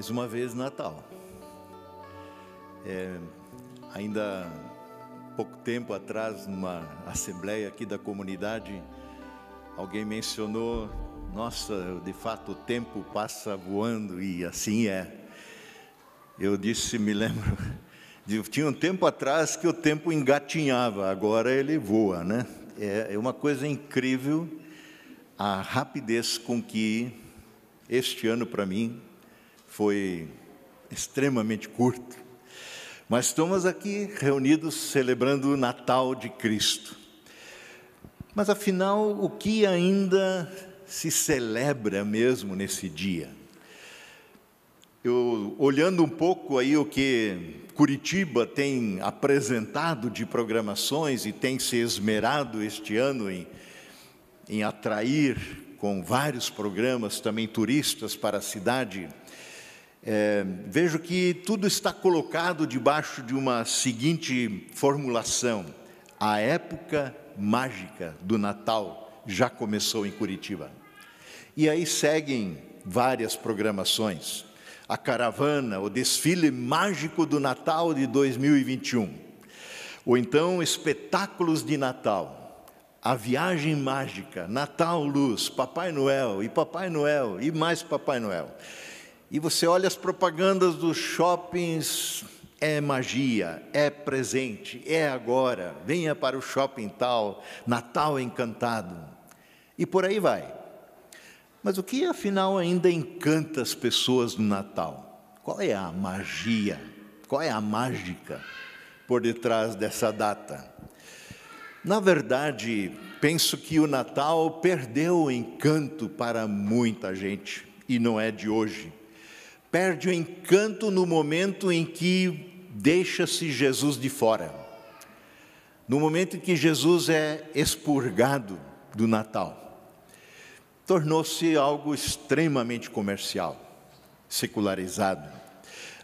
Mais uma vez Natal. É, ainda pouco tempo atrás, numa assembleia aqui da comunidade, alguém mencionou: nossa, de fato o tempo passa voando e assim é. Eu disse, me lembro, tinha um tempo atrás que o tempo engatinhava, agora ele voa, né? É, é uma coisa incrível a rapidez com que este ano para mim foi extremamente curto. Mas estamos aqui reunidos celebrando o Natal de Cristo. Mas afinal, o que ainda se celebra mesmo nesse dia? Eu olhando um pouco aí o que Curitiba tem apresentado de programações e tem se esmerado este ano em, em atrair com vários programas também turistas para a cidade, é, vejo que tudo está colocado debaixo de uma seguinte formulação: a época mágica do Natal já começou em Curitiba. E aí seguem várias programações. A caravana, o desfile mágico do Natal de 2021. Ou então espetáculos de Natal, a viagem mágica, Natal Luz, Papai Noel e Papai Noel e mais Papai Noel e você olha as propagandas dos shoppings, é magia, é presente, é agora, venha para o shopping tal, Natal encantado. E por aí vai. Mas o que afinal ainda encanta as pessoas no Natal? Qual é a magia? Qual é a mágica por detrás dessa data? Na verdade, penso que o Natal perdeu o encanto para muita gente, e não é de hoje perde o encanto no momento em que deixa-se Jesus de fora. No momento em que Jesus é expurgado do Natal. Tornou-se algo extremamente comercial, secularizado.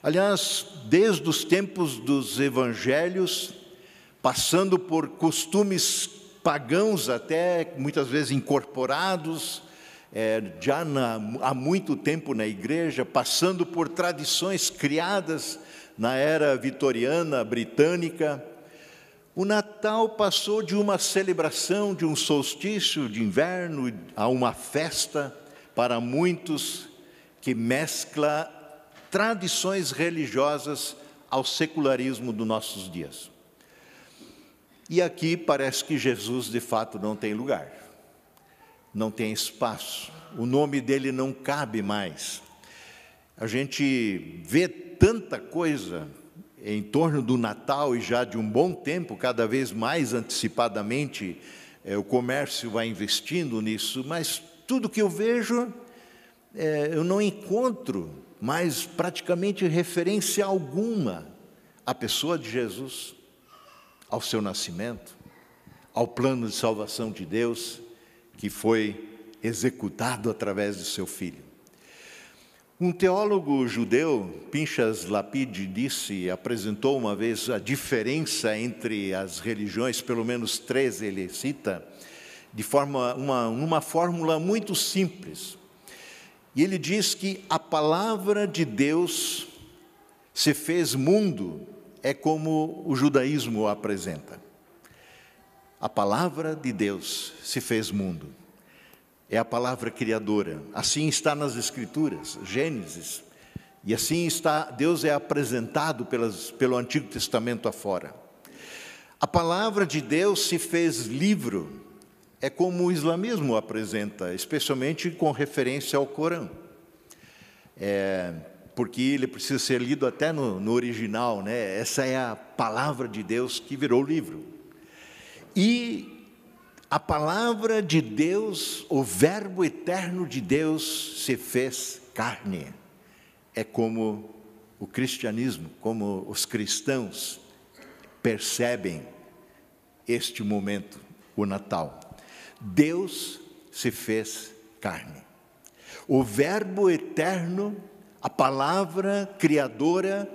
Aliás, desde os tempos dos evangelhos, passando por costumes pagãos até muitas vezes incorporados, é, já na, há muito tempo na igreja, passando por tradições criadas na era vitoriana britânica. O Natal passou de uma celebração de um solstício de inverno a uma festa para muitos que mescla tradições religiosas ao secularismo dos nossos dias. E aqui parece que Jesus de fato não tem lugar não tem espaço, o nome dele não cabe mais. A gente vê tanta coisa em torno do Natal e já de um bom tempo, cada vez mais antecipadamente, é, o comércio vai investindo nisso, mas tudo que eu vejo, é, eu não encontro mais praticamente referência alguma à pessoa de Jesus, ao seu nascimento, ao plano de salvação de Deus que foi executado através de seu filho. Um teólogo judeu, Pinchas Lapide, disse, apresentou uma vez a diferença entre as religiões, pelo menos três ele cita, de forma uma, uma fórmula muito simples. E ele diz que a palavra de Deus se fez mundo, é como o judaísmo apresenta. A palavra de Deus se fez mundo. É a palavra criadora. Assim está nas Escrituras, Gênesis. E assim está, Deus é apresentado pelas, pelo Antigo Testamento afora. A palavra de Deus se fez livro, é como o islamismo apresenta, especialmente com referência ao Corão. É, porque ele precisa ser lido até no, no original, né? Essa é a palavra de Deus que virou livro. E a palavra de Deus, o Verbo eterno de Deus se fez carne. É como o cristianismo, como os cristãos percebem este momento, o Natal. Deus se fez carne. O Verbo eterno, a palavra criadora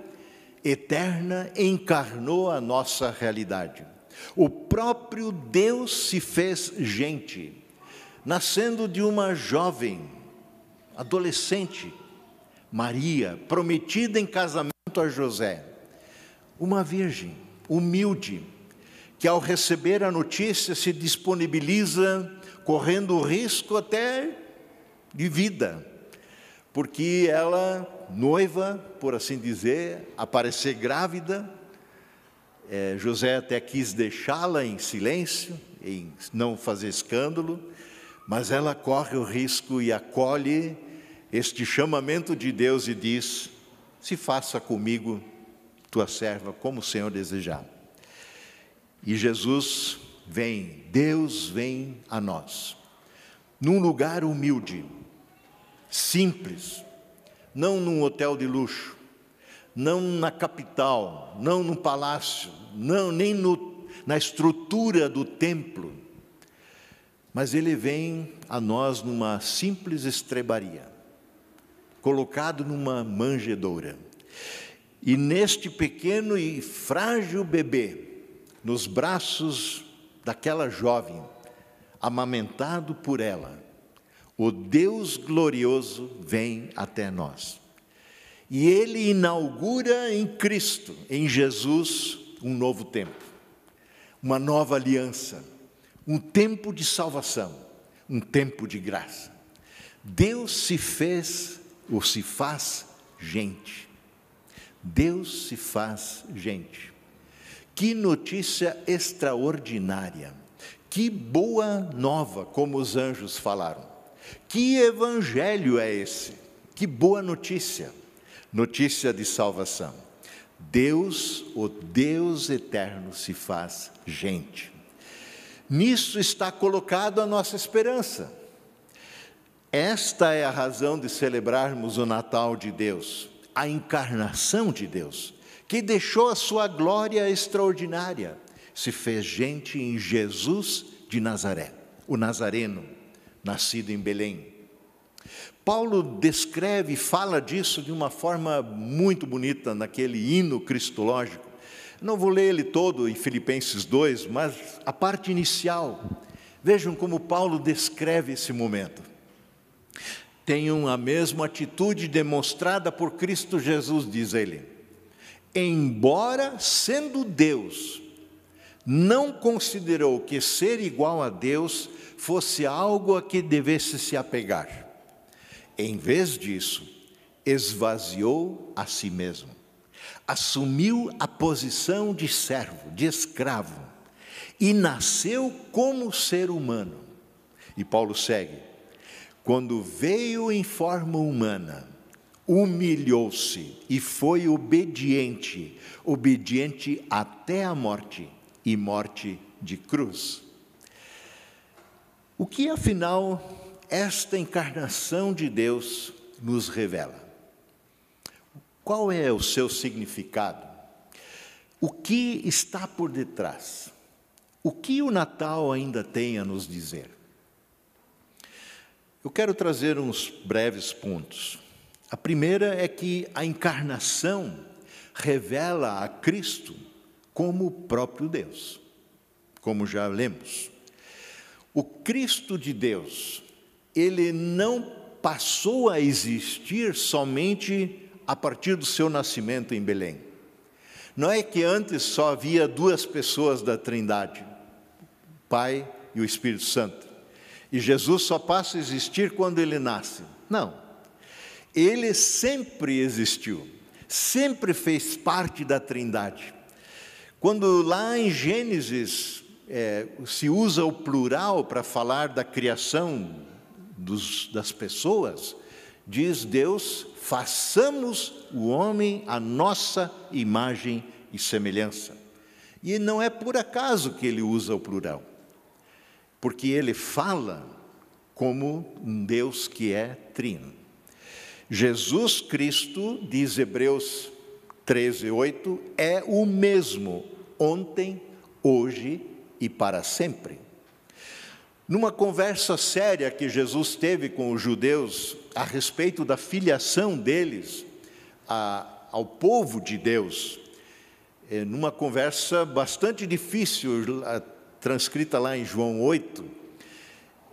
eterna, encarnou a nossa realidade. O próprio Deus se fez gente, nascendo de uma jovem, adolescente, Maria, prometida em casamento a José, uma virgem humilde, que ao receber a notícia se disponibiliza, correndo o risco até de vida, porque ela, noiva, por assim dizer, aparecer grávida, é, José até quis deixá-la em silêncio, em não fazer escândalo, mas ela corre o risco e acolhe este chamamento de Deus e diz: Se faça comigo, tua serva, como o Senhor desejar. E Jesus vem, Deus vem a nós, num lugar humilde, simples, não num hotel de luxo, não na capital, não num palácio, não nem no, na estrutura do templo, mas ele vem a nós numa simples estrebaria, colocado numa manjedoura. E neste pequeno e frágil bebê, nos braços daquela jovem, amamentado por ela, o Deus glorioso vem até nós. E ele inaugura em Cristo, em Jesus, um novo tempo, uma nova aliança, um tempo de salvação, um tempo de graça. Deus se fez ou se faz gente. Deus se faz gente. Que notícia extraordinária. Que boa nova, como os anjos falaram. Que evangelho é esse? Que boa notícia. Notícia de salvação. Deus, o Deus eterno, se faz gente. Nisso está colocado a nossa esperança. Esta é a razão de celebrarmos o Natal de Deus, a encarnação de Deus, que deixou a sua glória extraordinária, se fez gente em Jesus de Nazaré, o Nazareno, nascido em Belém. Paulo descreve e fala disso de uma forma muito bonita naquele hino cristológico. Não vou ler ele todo em Filipenses 2, mas a parte inicial. Vejam como Paulo descreve esse momento. Tenham a mesma atitude demonstrada por Cristo Jesus, diz ele. Embora sendo Deus, não considerou que ser igual a Deus fosse algo a que devesse se apegar em vez disso, esvaziou a si mesmo, assumiu a posição de servo, de escravo, e nasceu como ser humano. E Paulo segue: quando veio em forma humana, humilhou-se e foi obediente, obediente até a morte e morte de cruz. O que afinal esta encarnação de Deus nos revela. Qual é o seu significado? O que está por detrás? O que o Natal ainda tem a nos dizer? Eu quero trazer uns breves pontos. A primeira é que a encarnação revela a Cristo como o próprio Deus, como já lemos. O Cristo de Deus ele não passou a existir somente a partir do seu nascimento em Belém. Não é que antes só havia duas pessoas da Trindade, o Pai e o Espírito Santo, e Jesus só passa a existir quando ele nasce. Não. Ele sempre existiu, sempre fez parte da Trindade. Quando lá em Gênesis é, se usa o plural para falar da criação dos, das pessoas, diz Deus: façamos o homem a nossa imagem e semelhança. E não é por acaso que ele usa o plural, porque ele fala como um Deus que é trino. Jesus Cristo, diz Hebreus 13, 8, é o mesmo ontem, hoje e para sempre. Numa conversa séria que Jesus teve com os judeus a respeito da filiação deles a, ao povo de Deus, é, numa conversa bastante difícil, transcrita lá em João 8,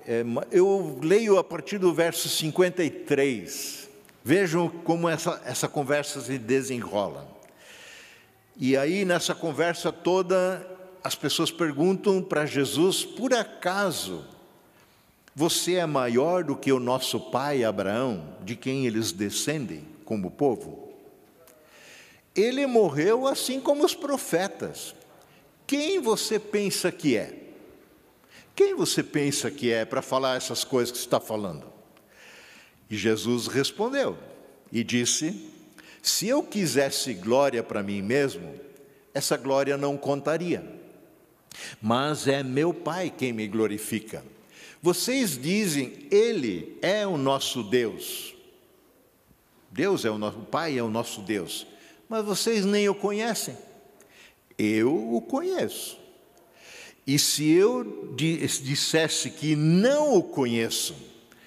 é, eu leio a partir do verso 53, Vejam como essa, essa conversa se desenrola. E aí, nessa conversa toda, as pessoas perguntam para Jesus: por acaso você é maior do que o nosso pai Abraão, de quem eles descendem como povo? Ele morreu assim como os profetas. Quem você pensa que é? Quem você pensa que é para falar essas coisas que está falando? E Jesus respondeu e disse: Se eu quisesse glória para mim mesmo, essa glória não contaria. Mas é meu Pai quem me glorifica. Vocês dizem, Ele é o nosso Deus. Deus é o nosso o Pai, é o nosso Deus. Mas vocês nem o conhecem. Eu o conheço. E se eu dissesse que não o conheço,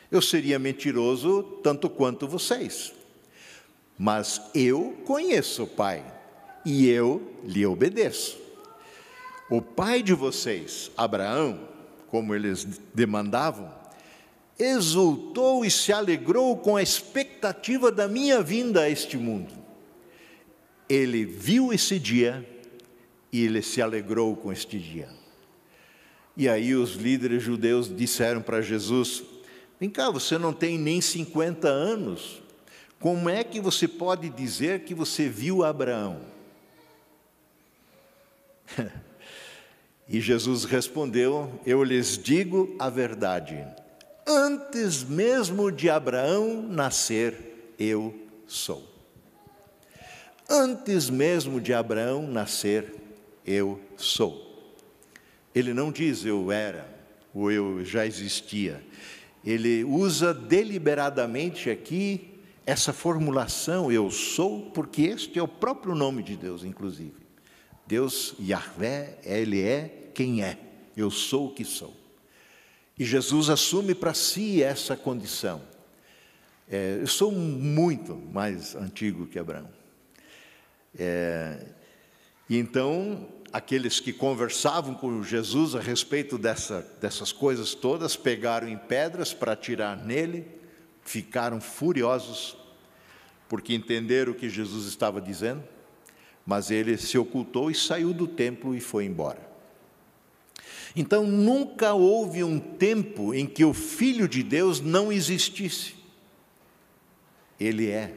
eu seria mentiroso tanto quanto vocês. Mas eu conheço o Pai e eu lhe obedeço. O pai de vocês, Abraão, como eles demandavam, exultou e se alegrou com a expectativa da minha vinda a este mundo. Ele viu esse dia e ele se alegrou com este dia. E aí os líderes judeus disseram para Jesus: Vem cá, você não tem nem 50 anos. Como é que você pode dizer que você viu Abraão? E Jesus respondeu: Eu lhes digo a verdade. Antes mesmo de Abraão nascer, eu sou. Antes mesmo de Abraão nascer, eu sou. Ele não diz eu era ou eu já existia. Ele usa deliberadamente aqui essa formulação eu sou, porque este é o próprio nome de Deus, inclusive. Deus, Yahvé, Ele é quem é, eu sou o que sou. E Jesus assume para si essa condição. É, eu sou muito mais antigo que Abraão. É, e então, aqueles que conversavam com Jesus a respeito dessa, dessas coisas todas, pegaram em pedras para atirar nele, ficaram furiosos, porque entenderam o que Jesus estava dizendo mas ele se ocultou e saiu do templo e foi embora. Então nunca houve um tempo em que o Filho de Deus não existisse. Ele é.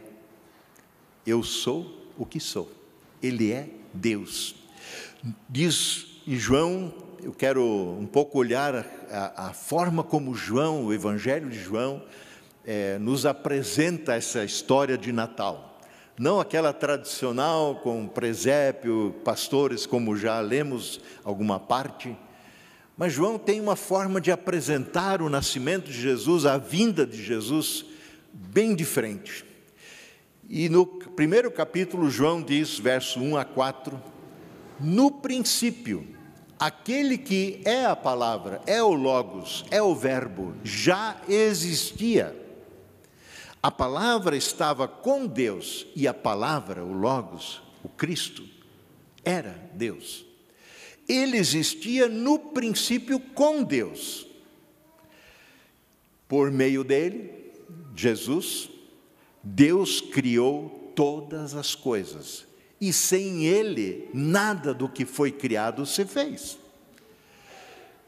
Eu sou o que sou. Ele é Deus. Diz João, eu quero um pouco olhar a, a forma como João, o Evangelho de João, é, nos apresenta essa história de Natal não aquela tradicional com presépio, pastores, como já lemos alguma parte, mas João tem uma forma de apresentar o nascimento de Jesus, a vinda de Jesus, bem diferente. E no primeiro capítulo, João diz, verso 1 a 4: No princípio, aquele que é a palavra, é o Logos, é o Verbo, já existia. A palavra estava com Deus e a palavra, o Logos, o Cristo, era Deus. Ele existia no princípio com Deus. Por meio dele, Jesus, Deus criou todas as coisas. E sem ele, nada do que foi criado se fez.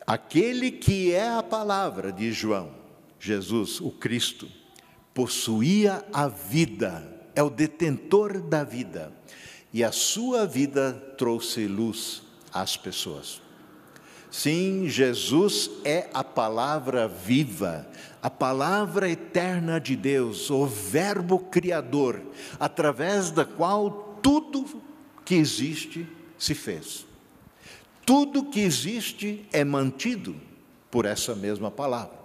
Aquele que é a palavra de João, Jesus, o Cristo, possuía a vida, é o detentor da vida, e a sua vida trouxe luz às pessoas. Sim, Jesus é a palavra viva, a palavra eterna de Deus, o Verbo Criador, através da qual tudo que existe se fez. Tudo que existe é mantido por essa mesma palavra,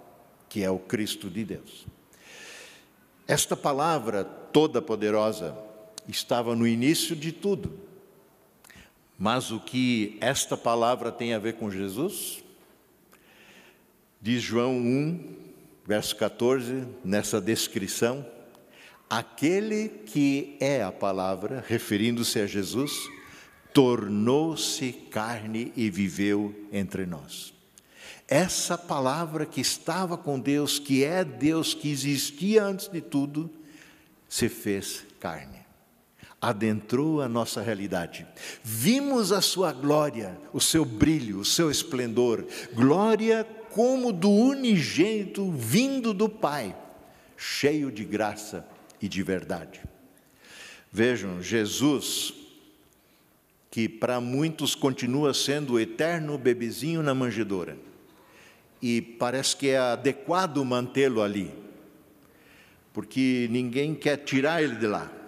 que é o Cristo de Deus. Esta palavra toda poderosa estava no início de tudo. Mas o que esta palavra tem a ver com Jesus? Diz João 1, verso 14, nessa descrição: aquele que é a palavra, referindo-se a Jesus, tornou-se carne e viveu entre nós. Essa palavra que estava com Deus, que é Deus, que existia antes de tudo, se fez carne, adentrou a nossa realidade. Vimos a sua glória, o seu brilho, o seu esplendor, glória como do unigênito vindo do Pai, cheio de graça e de verdade. Vejam, Jesus, que para muitos continua sendo o eterno bebezinho na manjedoura, e parece que é adequado mantê-lo ali, porque ninguém quer tirar ele de lá.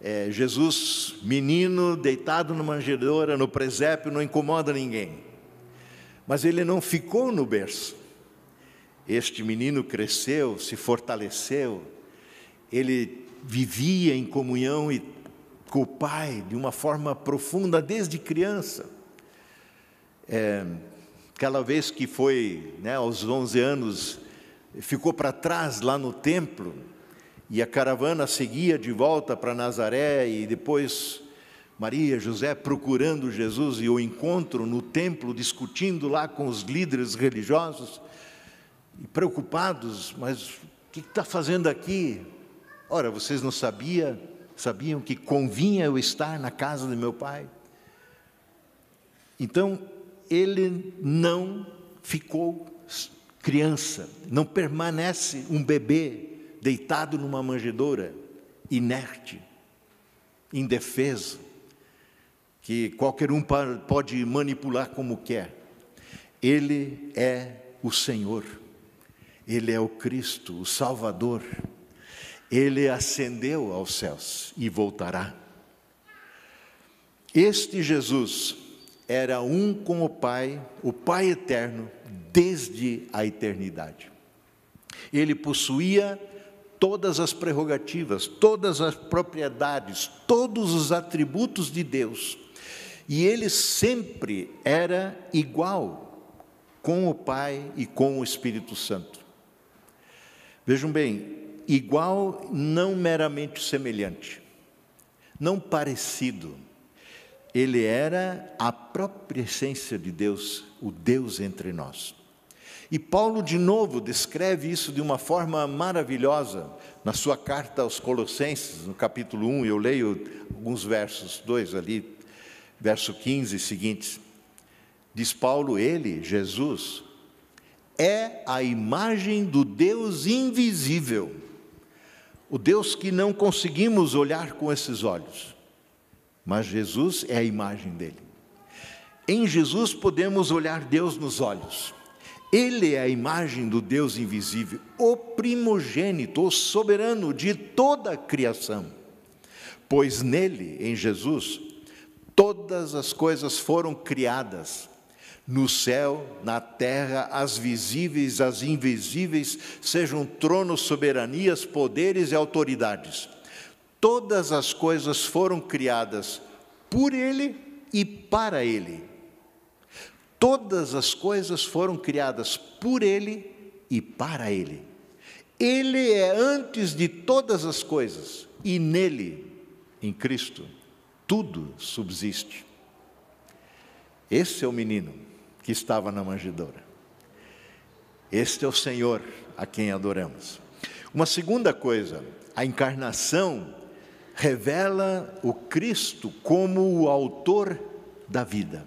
É, Jesus, menino, deitado na manjedoura, no presépio, não incomoda ninguém. Mas ele não ficou no berço. Este menino cresceu, se fortaleceu, ele vivia em comunhão com o Pai de uma forma profunda desde criança. É, aquela vez que foi, né, aos 11 anos, ficou para trás lá no templo e a caravana seguia de volta para Nazaré e depois Maria, José procurando Jesus e o encontro no templo, discutindo lá com os líderes religiosos e preocupados, mas o que está fazendo aqui? Ora, vocês não sabiam, sabiam que convinha eu estar na casa de meu pai? Então, ele não ficou criança, não permanece um bebê deitado numa manjedoura, inerte, indefeso, que qualquer um pode manipular como quer. Ele é o Senhor, Ele é o Cristo, o Salvador. Ele ascendeu aos céus e voltará. Este Jesus era um com o Pai, o Pai eterno, desde a eternidade. Ele possuía todas as prerrogativas, todas as propriedades, todos os atributos de Deus. E ele sempre era igual com o Pai e com o Espírito Santo. Vejam bem, igual não meramente semelhante, não parecido ele era a própria essência de Deus, o Deus entre nós. E Paulo, de novo, descreve isso de uma forma maravilhosa na sua carta aos Colossenses, no capítulo 1, eu leio alguns versos, dois ali, verso 15 e seguintes. Diz Paulo, ele, Jesus, é a imagem do Deus invisível, o Deus que não conseguimos olhar com esses olhos mas Jesus é a imagem dele. Em Jesus podemos olhar Deus nos olhos. Ele é a imagem do Deus invisível, o primogênito, o soberano de toda a criação. Pois nele, em Jesus, todas as coisas foram criadas, no céu, na terra, as visíveis, as invisíveis, sejam tronos, soberanias, poderes e autoridades Todas as coisas foram criadas por Ele e para Ele. Todas as coisas foram criadas por Ele e para Ele. Ele é antes de todas as coisas e nele, em Cristo, tudo subsiste. Esse é o menino que estava na manjedoura. Este é o Senhor a quem adoramos. Uma segunda coisa, a encarnação revela o Cristo como o autor da vida.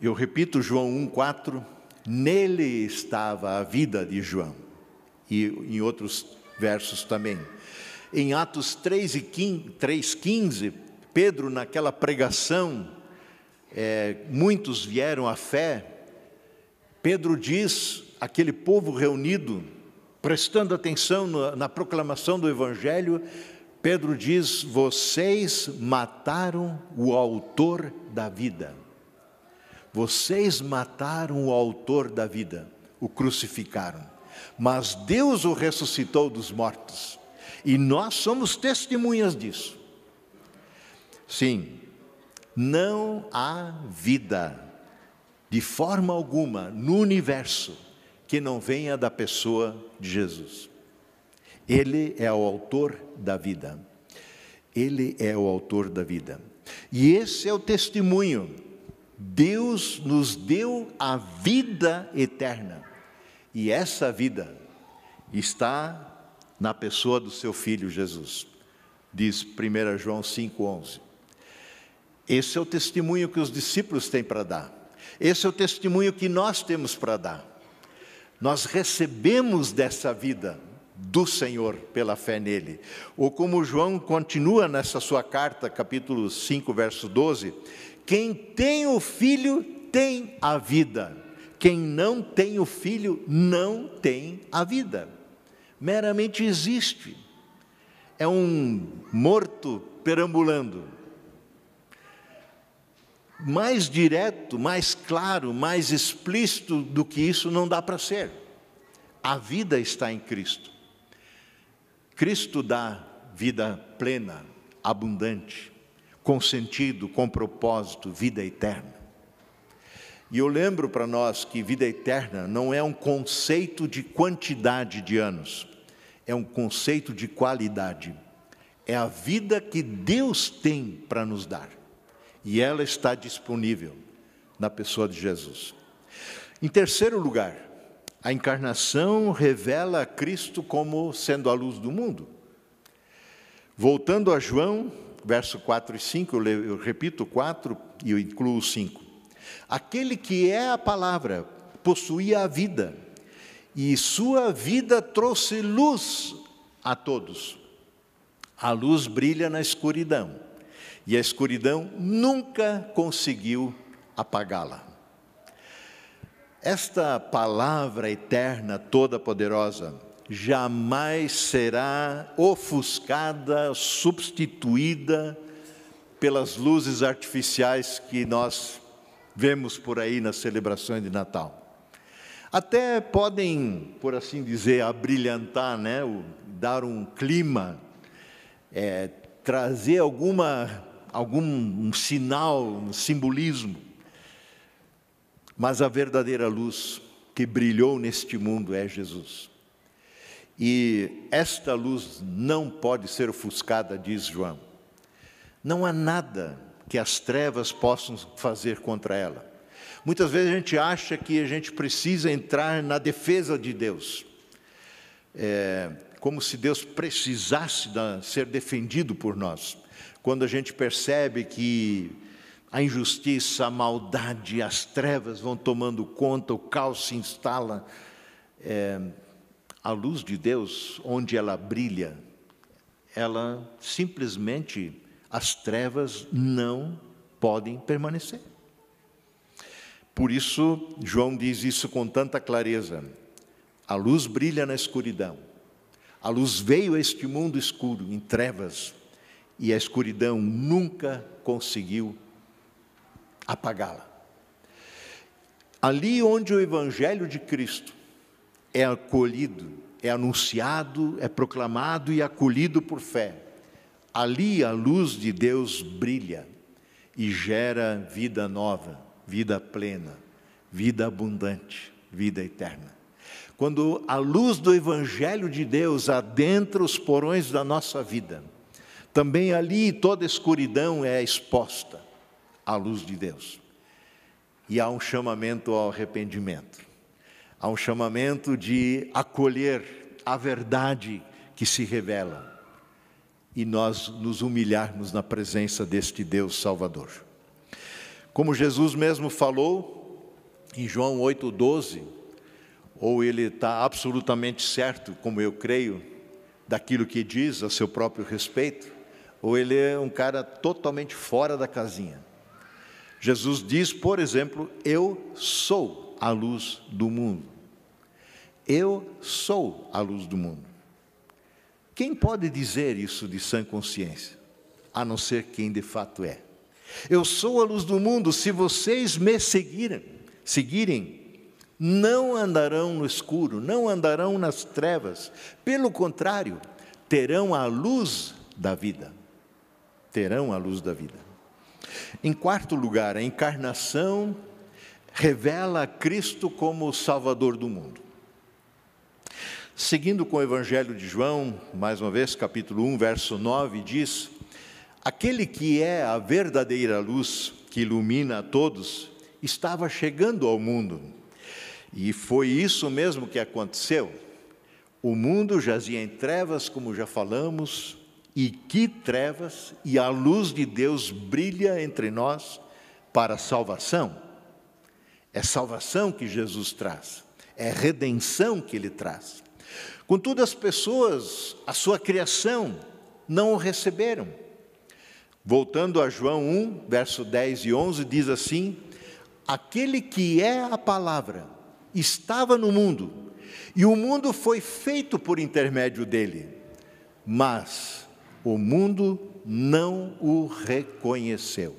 Eu repito João 1,4: nele estava a vida de João, e em outros versos também. Em Atos 3,15, Pedro, naquela pregação, é, muitos vieram à fé. Pedro diz: aquele povo reunido, prestando atenção na, na proclamação do Evangelho, Pedro diz: Vocês mataram o autor da vida. Vocês mataram o autor da vida, o crucificaram. Mas Deus o ressuscitou dos mortos. E nós somos testemunhas disso. Sim, não há vida, de forma alguma, no universo, que não venha da pessoa de Jesus. Ele é o autor da vida. Ele é o autor da vida. E esse é o testemunho. Deus nos deu a vida eterna. E essa vida está na pessoa do seu filho Jesus. Diz 1 João 5,11. Esse é o testemunho que os discípulos têm para dar. Esse é o testemunho que nós temos para dar. Nós recebemos dessa vida do Senhor pela fé nele. Ou como João continua nessa sua carta, capítulo 5, verso 12: quem tem o filho tem a vida, quem não tem o filho não tem a vida. Meramente existe. É um morto perambulando mais direto, mais claro, mais explícito do que isso não dá para ser. A vida está em Cristo. Cristo dá vida plena, abundante, com sentido, com propósito, vida eterna. E eu lembro para nós que vida eterna não é um conceito de quantidade de anos, é um conceito de qualidade. É a vida que Deus tem para nos dar e ela está disponível na pessoa de Jesus. Em terceiro lugar, a encarnação revela Cristo como sendo a luz do mundo. Voltando a João, verso 4 e 5, eu, repito 4 e eu incluo 5. Aquele que é a palavra possuía a vida, e sua vida trouxe luz a todos. A luz brilha na escuridão e a escuridão nunca conseguiu apagá-la. Esta palavra eterna, toda poderosa, jamais será ofuscada, substituída pelas luzes artificiais que nós vemos por aí nas celebrações de Natal. Até podem, por assim dizer, abrilhantar, né, dar um clima, é, trazer alguma algum um sinal, um simbolismo. Mas a verdadeira luz que brilhou neste mundo é Jesus. E esta luz não pode ser ofuscada, diz João. Não há nada que as trevas possam fazer contra ela. Muitas vezes a gente acha que a gente precisa entrar na defesa de Deus, é, como se Deus precisasse ser defendido por nós quando a gente percebe que a injustiça, a maldade, as trevas vão tomando conta, o caos se instala, é, a luz de Deus, onde ela brilha, ela simplesmente, as trevas não podem permanecer. Por isso, João diz isso com tanta clareza: a luz brilha na escuridão, a luz veio a este mundo escuro, em trevas, e a escuridão nunca conseguiu apagá-la. Ali onde o Evangelho de Cristo é acolhido, é anunciado, é proclamado e acolhido por fé, ali a luz de Deus brilha e gera vida nova, vida plena, vida abundante, vida eterna. Quando a luz do Evangelho de Deus adentra os porões da nossa vida, também ali toda escuridão é exposta à luz de Deus. E há um chamamento ao arrependimento. Há um chamamento de acolher a verdade que se revela e nós nos humilharmos na presença deste Deus Salvador. Como Jesus mesmo falou em João 8,12, ou ele está absolutamente certo, como eu creio, daquilo que diz a seu próprio respeito, ou ele é um cara totalmente fora da casinha. Jesus diz, por exemplo, eu sou a luz do mundo. Eu sou a luz do mundo. Quem pode dizer isso de sã consciência, a não ser quem de fato é? Eu sou a luz do mundo, se vocês me seguirem, seguirem, não andarão no escuro, não andarão nas trevas, pelo contrário, terão a luz da vida terão a luz da vida. Em quarto lugar, a encarnação revela Cristo como o Salvador do mundo. Seguindo com o Evangelho de João, mais uma vez, capítulo 1, verso 9, diz: Aquele que é a verdadeira luz que ilumina a todos, estava chegando ao mundo. E foi isso mesmo que aconteceu. O mundo jazia em trevas, como já falamos, e que trevas, e a luz de Deus brilha entre nós para a salvação. É salvação que Jesus traz, é redenção que ele traz. Contudo, as pessoas, a sua criação, não o receberam. Voltando a João 1, verso 10 e 11, diz assim: Aquele que é a palavra estava no mundo e o mundo foi feito por intermédio dele, mas o mundo não o reconheceu.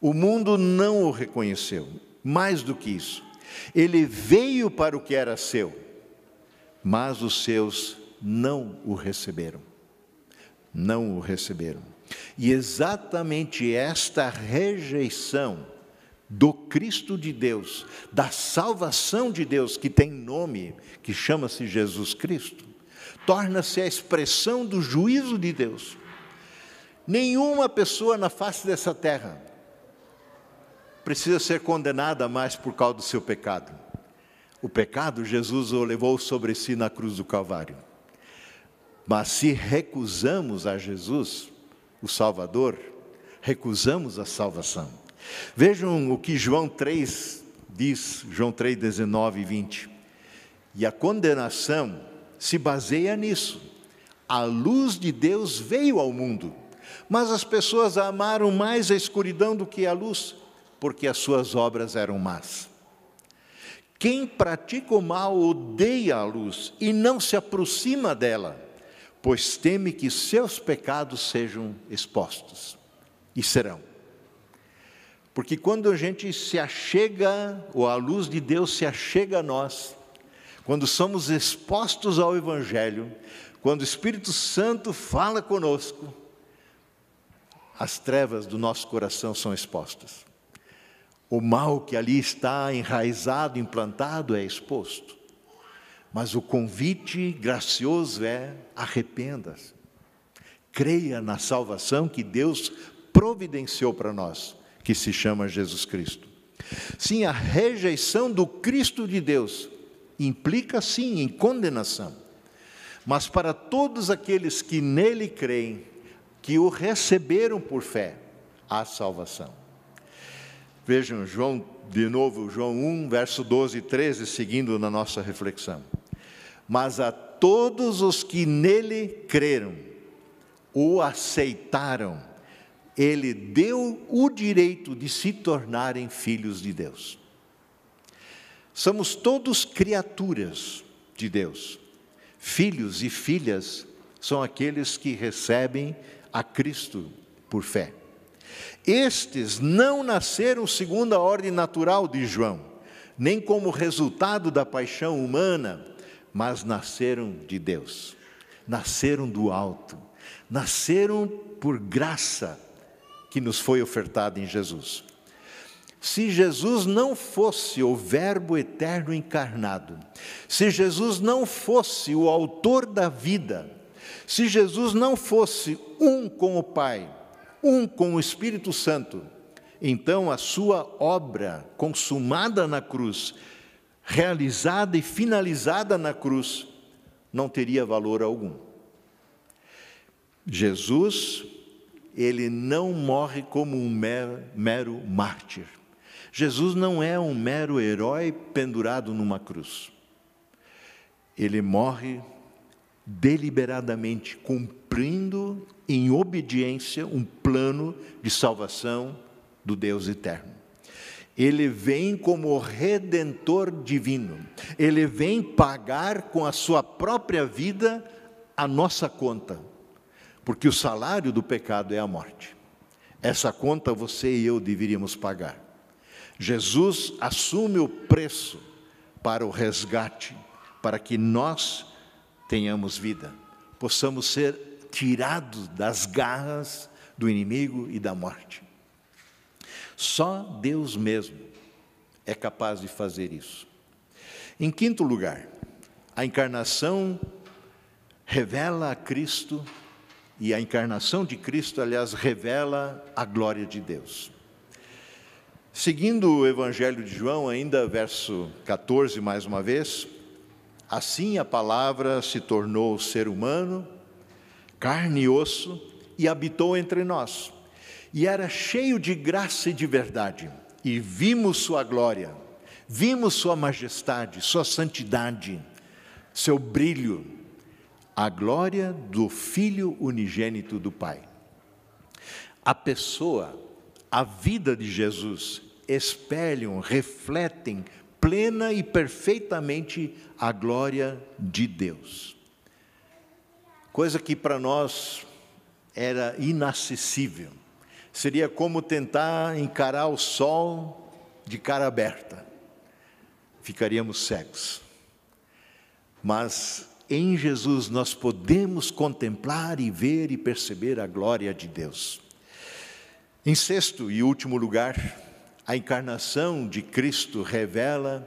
O mundo não o reconheceu. Mais do que isso, ele veio para o que era seu, mas os seus não o receberam. Não o receberam. E exatamente esta rejeição do Cristo de Deus, da salvação de Deus, que tem nome, que chama-se Jesus Cristo, torna-se a expressão do juízo de Deus. Nenhuma pessoa na face dessa terra precisa ser condenada mais por causa do seu pecado. O pecado Jesus o levou sobre si na cruz do Calvário. Mas se recusamos a Jesus, o Salvador, recusamos a salvação. Vejam o que João 3 diz, João 3, 19 e 20. E a condenação se baseia nisso. A luz de Deus veio ao mundo, mas as pessoas amaram mais a escuridão do que a luz, porque as suas obras eram más. Quem pratica o mal odeia a luz e não se aproxima dela, pois teme que seus pecados sejam expostos. E serão. Porque quando a gente se achega, ou a luz de Deus se achega a nós, quando somos expostos ao Evangelho, quando o Espírito Santo fala conosco, as trevas do nosso coração são expostas. O mal que ali está enraizado, implantado, é exposto. Mas o convite gracioso é: arrependa-se. Creia na salvação que Deus providenciou para nós que se chama Jesus Cristo. Sim, a rejeição do Cristo de Deus implica sim em condenação. Mas para todos aqueles que nele creem, que o receberam por fé, há salvação. Vejam João, de novo, João 1, verso 12 e 13, seguindo na nossa reflexão. Mas a todos os que nele creram, o aceitaram, ele deu o direito de se tornarem filhos de Deus. Somos todos criaturas de Deus. Filhos e filhas são aqueles que recebem a Cristo por fé. Estes não nasceram segundo a ordem natural de João, nem como resultado da paixão humana, mas nasceram de Deus, nasceram do alto, nasceram por graça que nos foi ofertada em Jesus. Se Jesus não fosse o Verbo eterno encarnado, se Jesus não fosse o autor da vida, se Jesus não fosse um com o Pai, um com o Espírito Santo, então a sua obra consumada na cruz, realizada e finalizada na cruz, não teria valor algum. Jesus ele não morre como um mero, mero mártir. Jesus não é um mero herói pendurado numa cruz. Ele morre deliberadamente, cumprindo em obediência um plano de salvação do Deus eterno. Ele vem como redentor divino. Ele vem pagar com a sua própria vida a nossa conta porque o salário do pecado é a morte. Essa conta você e eu deveríamos pagar. Jesus assume o preço para o resgate, para que nós tenhamos vida, possamos ser tirados das garras do inimigo e da morte. Só Deus mesmo é capaz de fazer isso. Em quinto lugar, a encarnação revela a Cristo e a encarnação de Cristo, aliás, revela a glória de Deus. Seguindo o Evangelho de João, ainda verso 14, mais uma vez, Assim a palavra se tornou ser humano, carne e osso, e habitou entre nós. E era cheio de graça e de verdade. E vimos sua glória, vimos sua majestade, sua santidade, seu brilho, a glória do Filho unigênito do Pai. A pessoa, a vida de Jesus espelham, refletem plena e perfeitamente a glória de Deus. Coisa que para nós era inacessível. Seria como tentar encarar o sol de cara aberta. Ficaríamos cegos. Mas em Jesus nós podemos contemplar e ver e perceber a glória de Deus. Em sexto e último lugar, a encarnação de Cristo revela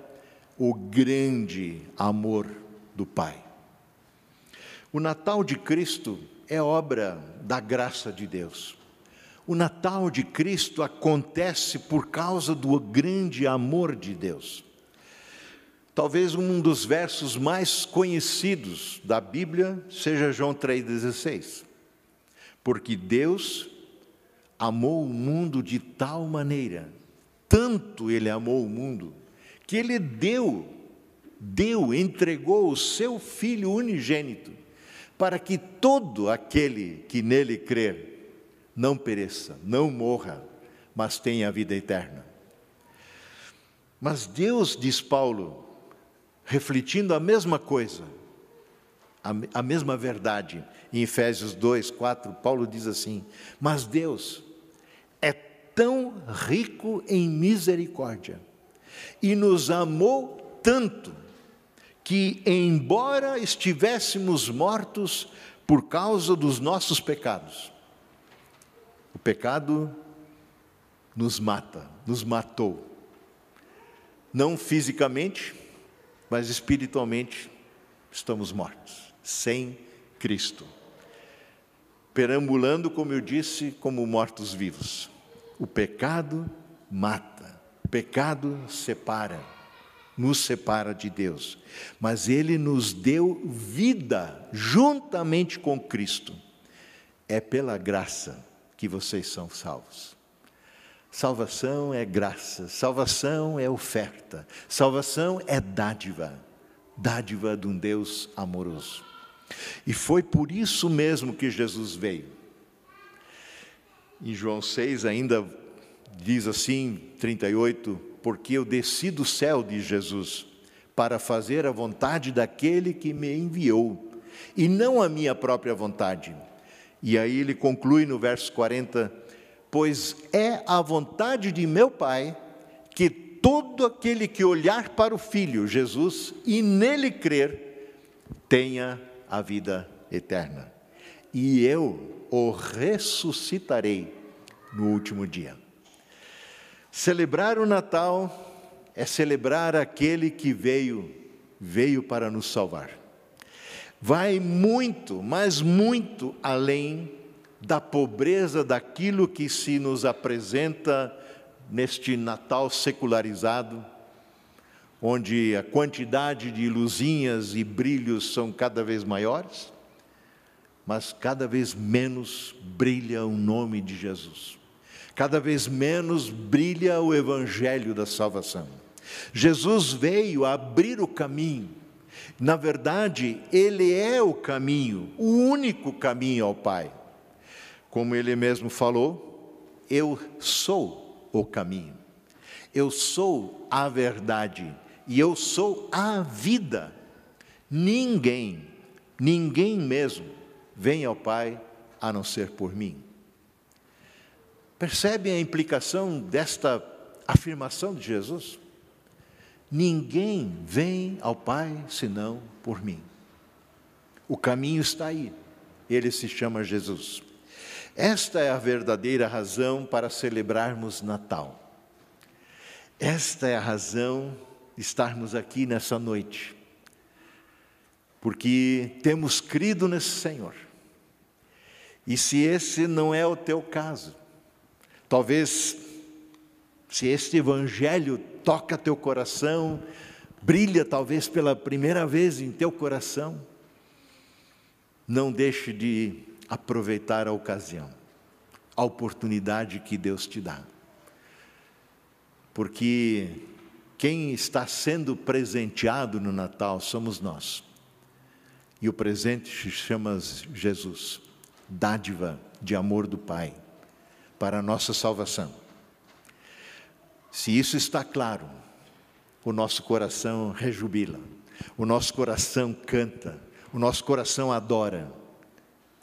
o grande amor do Pai. O Natal de Cristo é obra da graça de Deus. O Natal de Cristo acontece por causa do grande amor de Deus. Talvez um dos versos mais conhecidos da Bíblia seja João 3,16. Porque Deus amou o mundo de tal maneira tanto ele amou o mundo, que ele deu, deu, entregou o seu Filho unigênito, para que todo aquele que nele crer não pereça, não morra, mas tenha a vida eterna. Mas Deus, diz Paulo, refletindo a mesma coisa, a, a mesma verdade, em Efésios 2, 4, Paulo diz assim: Mas Deus é tão rico em misericórdia e nos amou tanto que, embora estivéssemos mortos por causa dos nossos pecados, o pecado nos mata, nos matou. Não fisicamente, mas espiritualmente estamos mortos, sem Cristo. Perambulando, como eu disse, como mortos-vivos. O pecado mata, o pecado separa, nos separa de Deus, mas Ele nos deu vida juntamente com Cristo. É pela graça que vocês são salvos. Salvação é graça, salvação é oferta, salvação é dádiva, dádiva de um Deus amoroso. E foi por isso mesmo que Jesus veio em João 6 ainda diz assim, 38, porque eu desci do céu, de Jesus, para fazer a vontade daquele que me enviou, e não a minha própria vontade. E aí ele conclui no verso 40, pois é a vontade de meu Pai que todo aquele que olhar para o Filho, Jesus, e nele crer, tenha a vida eterna. E eu o ressuscitarei no último dia. Celebrar o Natal é celebrar aquele que veio, veio para nos salvar. Vai muito, mas muito além da pobreza daquilo que se nos apresenta neste Natal secularizado, onde a quantidade de luzinhas e brilhos são cada vez maiores mas cada vez menos brilha o nome de Jesus. Cada vez menos brilha o evangelho da salvação. Jesus veio abrir o caminho. Na verdade, ele é o caminho, o único caminho ao Pai. Como ele mesmo falou, eu sou o caminho. Eu sou a verdade e eu sou a vida. Ninguém, ninguém mesmo vem ao Pai a não ser por mim. Percebem a implicação desta afirmação de Jesus? Ninguém vem ao Pai senão por mim. O caminho está aí, ele se chama Jesus. Esta é a verdadeira razão para celebrarmos Natal. Esta é a razão de estarmos aqui nessa noite porque temos crido nesse Senhor. E se esse não é o teu caso, talvez se este evangelho toca teu coração brilha talvez pela primeira vez em teu coração, não deixe de aproveitar a ocasião, a oportunidade que Deus te dá. Porque quem está sendo presenteado no Natal somos nós. E o presente se chama Jesus, dádiva de amor do Pai para a nossa salvação. Se isso está claro, o nosso coração rejubila, o nosso coração canta, o nosso coração adora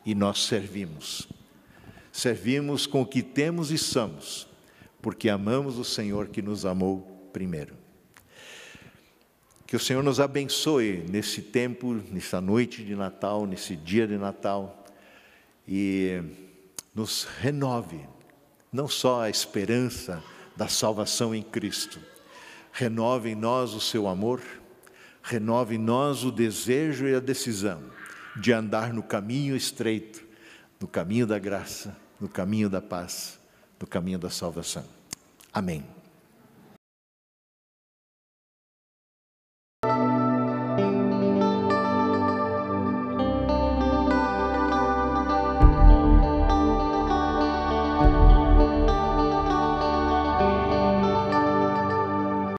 e nós servimos. Servimos com o que temos e somos, porque amamos o Senhor que nos amou primeiro. Que o Senhor nos abençoe nesse tempo, nessa noite de Natal, nesse dia de Natal e nos renove, não só a esperança da salvação em Cristo, renove em nós o seu amor, renove em nós o desejo e a decisão de andar no caminho estreito, no caminho da graça, no caminho da paz, no caminho da salvação. Amém.